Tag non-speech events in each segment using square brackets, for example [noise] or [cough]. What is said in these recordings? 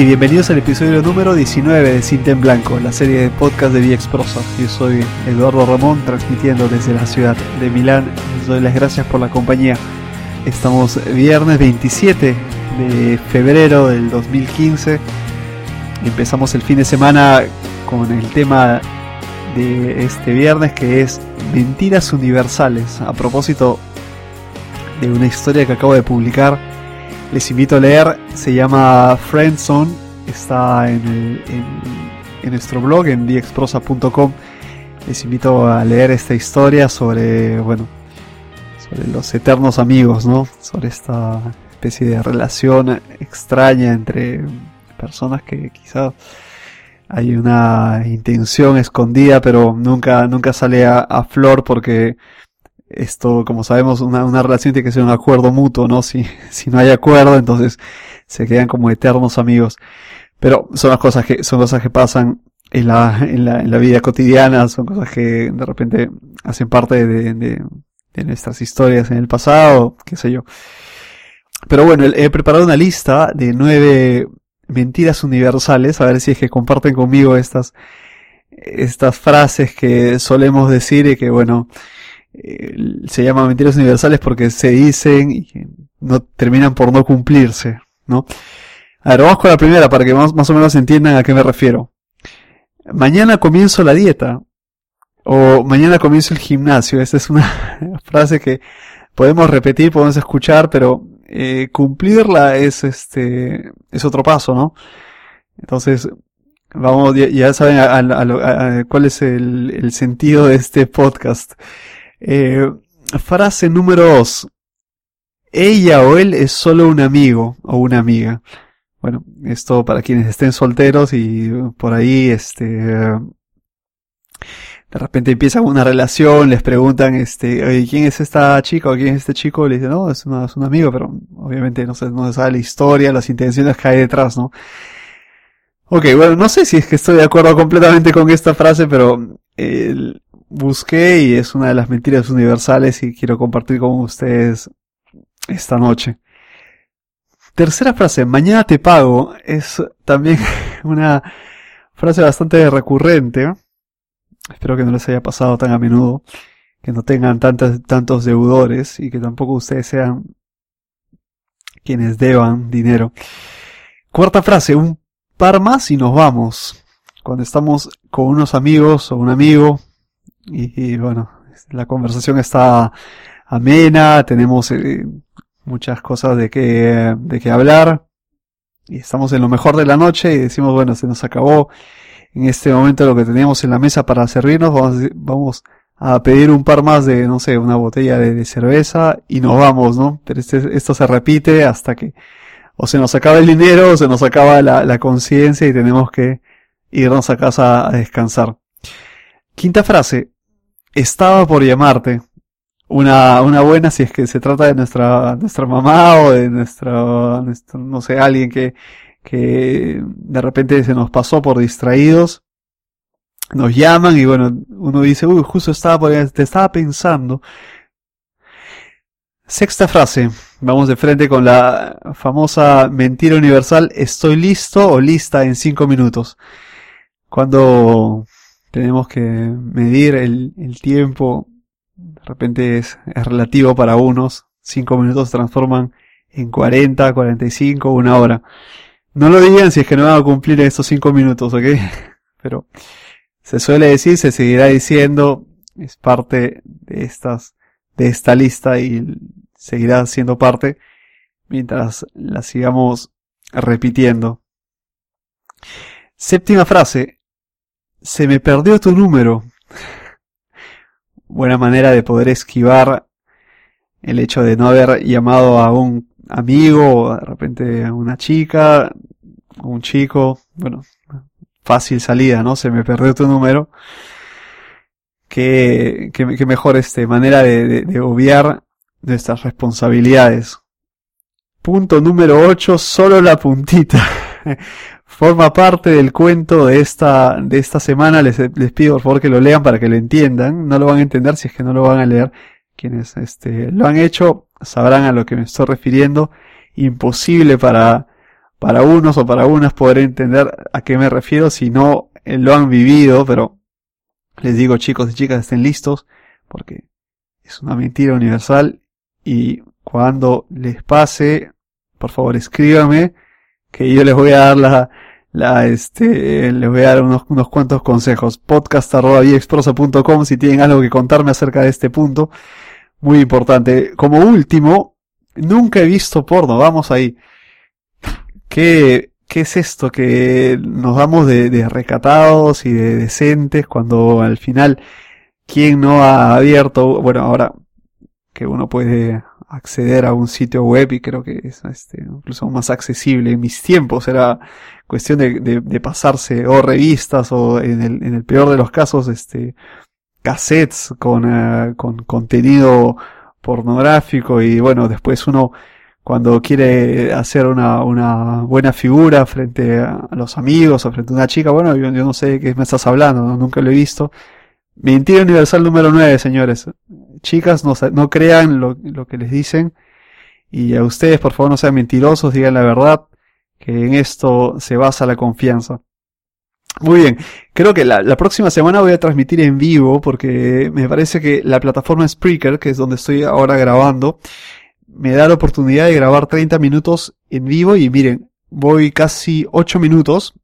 y bienvenidos al episodio número 19 de Cinta en Blanco, la serie de podcast de VX Prosa. Yo soy Eduardo Ramón, transmitiendo desde la ciudad de Milán. Les doy las gracias por la compañía. Estamos viernes 27 de febrero del 2015. Empezamos el fin de semana con el tema de este viernes que es Mentiras Universales. A propósito de una historia que acabo de publicar les invito a leer, se llama Friendzone, está en, nuestro blog en diexprosa.com. Les invito a leer esta historia sobre, bueno, sobre los eternos amigos, ¿no? Sobre esta especie de relación extraña entre personas que quizás hay una intención escondida, pero nunca, nunca sale a flor porque esto, como sabemos, una, una, relación tiene que ser un acuerdo mutuo, ¿no? Si, [laughs] si no hay acuerdo, entonces se quedan como eternos amigos. Pero son las cosas que, son cosas que pasan en la, en la, en la vida cotidiana, son cosas que de repente hacen parte de, de, de nuestras historias en el pasado, qué sé yo. Pero bueno, he preparado una lista de nueve mentiras universales, a ver si es que comparten conmigo estas, estas frases que solemos decir y que bueno, se llaman mentiras universales porque se dicen y no terminan por no cumplirse, ¿no? A ver, vamos con la primera para que más, más o menos entiendan a qué me refiero. Mañana comienzo la dieta. O mañana comienzo el gimnasio. Esa es una [laughs] frase que podemos repetir, podemos escuchar, pero eh, cumplirla es este, es otro paso, ¿no? Entonces, vamos, ya, saben cuál es el sentido de este podcast. Eh, frase número 2. Ella o él es solo un amigo o una amiga. Bueno, esto para quienes estén solteros y por ahí, este, de repente empiezan una relación, les preguntan, este, ¿quién es esta chica o quién es este chico? Le dicen, no, es, un amigo, pero obviamente no se, no se sabe la historia, las intenciones que hay detrás, ¿no? Ok, bueno, no sé si es que estoy de acuerdo completamente con esta frase, pero el, busqué y es una de las mentiras universales y quiero compartir con ustedes esta noche. Tercera frase, mañana te pago, es también [laughs] una frase bastante recurrente. Espero que no les haya pasado tan a menudo, que no tengan tantos, tantos deudores y que tampoco ustedes sean quienes deban dinero. Cuarta frase, un par más y nos vamos. Cuando estamos con unos amigos o un amigo y, bueno, la conversación está amena, tenemos eh, muchas cosas de que, de que hablar y estamos en lo mejor de la noche y decimos, bueno, se nos acabó en este momento lo que teníamos en la mesa para servirnos, vamos, vamos a pedir un par más de, no sé, una botella de, cerveza y nos vamos, ¿no? Pero este, esto se repite hasta que o se nos acaba el dinero o se nos acaba la, la conciencia y tenemos que irnos a casa a descansar. Quinta frase, estaba por llamarte. Una, una buena si es que se trata de nuestra, nuestra mamá o de nuestra, no sé, alguien que, que de repente se nos pasó por distraídos. Nos llaman y bueno, uno dice, uy, justo estaba por te estaba pensando. Sexta frase. Vamos de frente con la famosa mentira universal. Estoy listo o lista en cinco minutos. Cuando tenemos que medir el, el tiempo, de repente es, es, relativo para unos, cinco minutos se transforman en 40, 45, una hora. No lo digan si es que no van a cumplir estos cinco minutos, ¿ok? [laughs] Pero se suele decir, se seguirá diciendo, es parte de estas, de esta lista y seguirá siendo parte mientras la sigamos repitiendo. Séptima frase, se me perdió tu número. Buena manera de poder esquivar el hecho de no haber llamado a un amigo o de repente a una chica, a un chico. Bueno, fácil salida, ¿no? Se me perdió tu número. Qué, qué, mejor este, manera de, de obviar nuestras responsabilidades. Punto número 8, solo la puntita. [laughs] forma parte del cuento de esta, de esta semana. Les, les pido por favor que lo lean para que lo entiendan. No lo van a entender si es que no lo van a leer. Quienes este, lo han hecho sabrán a lo que me estoy refiriendo. Imposible para, para unos o para unas poder entender a qué me refiero si no eh, lo han vivido, pero les digo chicos y chicas estén listos porque es una mentira universal y cuando les pase, por favor escríbame que yo les voy a dar la, la este, les voy a dar unos, unos cuantos consejos. Podcast arroba si tienen algo que contarme acerca de este punto. Muy importante. Como último, nunca he visto porno. Vamos ahí. ¿Qué, qué es esto? Que nos damos de, de recatados y de decentes cuando al final, ¿quién no ha abierto? Bueno, ahora que uno puede acceder a un sitio web y creo que es este, incluso más accesible. En mis tiempos era cuestión de, de, pasarse o revistas o en el, en el peor de los casos este cassettes con, eh, con contenido pornográfico y bueno después uno cuando quiere hacer una, una buena figura frente a los amigos o frente a una chica, bueno, yo, no sé de qué me estás hablando, nunca lo he visto. Mentira universal número 9, señores chicas, no, no crean lo, que les dicen. Y a ustedes, por favor, no sean mentirosos, digan la verdad, que en esto se basa la confianza. Muy bien, creo que la, la, próxima semana voy a transmitir en vivo porque me parece que la plataforma Spreaker, que es donde estoy ahora grabando, me da la oportunidad de grabar 30 minutos en vivo y miren, voy casi 8 minutos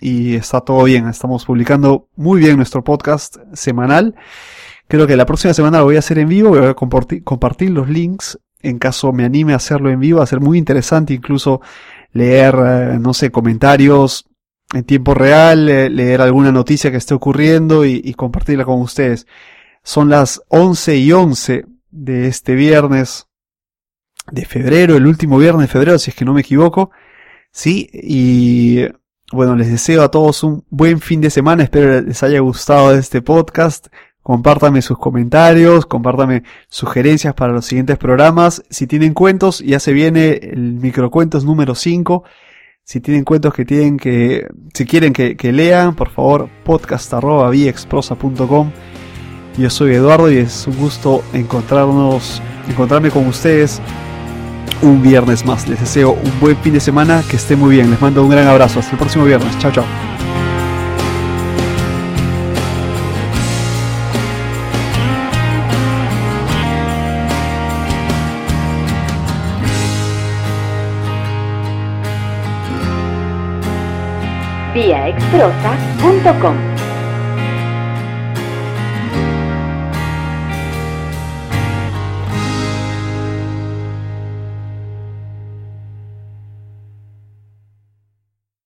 y está todo bien, estamos publicando muy bien nuestro podcast semanal Creo que la próxima semana lo voy a hacer en vivo, voy a compartir, los links en caso me anime a hacerlo en vivo, va a ser muy interesante incluso leer, eh, no sé, comentarios en tiempo real, leer alguna noticia que esté ocurriendo y, y, compartirla con ustedes. Son las 11 y 11 de este viernes de febrero, el último viernes de febrero, si es que no me equivoco. Sí, y bueno, les deseo a todos un buen fin de semana, espero les haya gustado este podcast. Compártame sus comentarios, compártame sugerencias para los siguientes programas. Si tienen cuentos, ya se viene el microcuentos número 5. Si tienen cuentos que tienen que, si quieren que, lean, por favor, podcast.viexprosa.com. Yo soy Eduardo y es un gusto encontrarnos, encontrarme con ustedes un viernes más. Les deseo un buen fin de semana, que esté muy bien. Les mando un gran abrazo. Hasta el próximo viernes. Chao, chao. viaexprosa.com.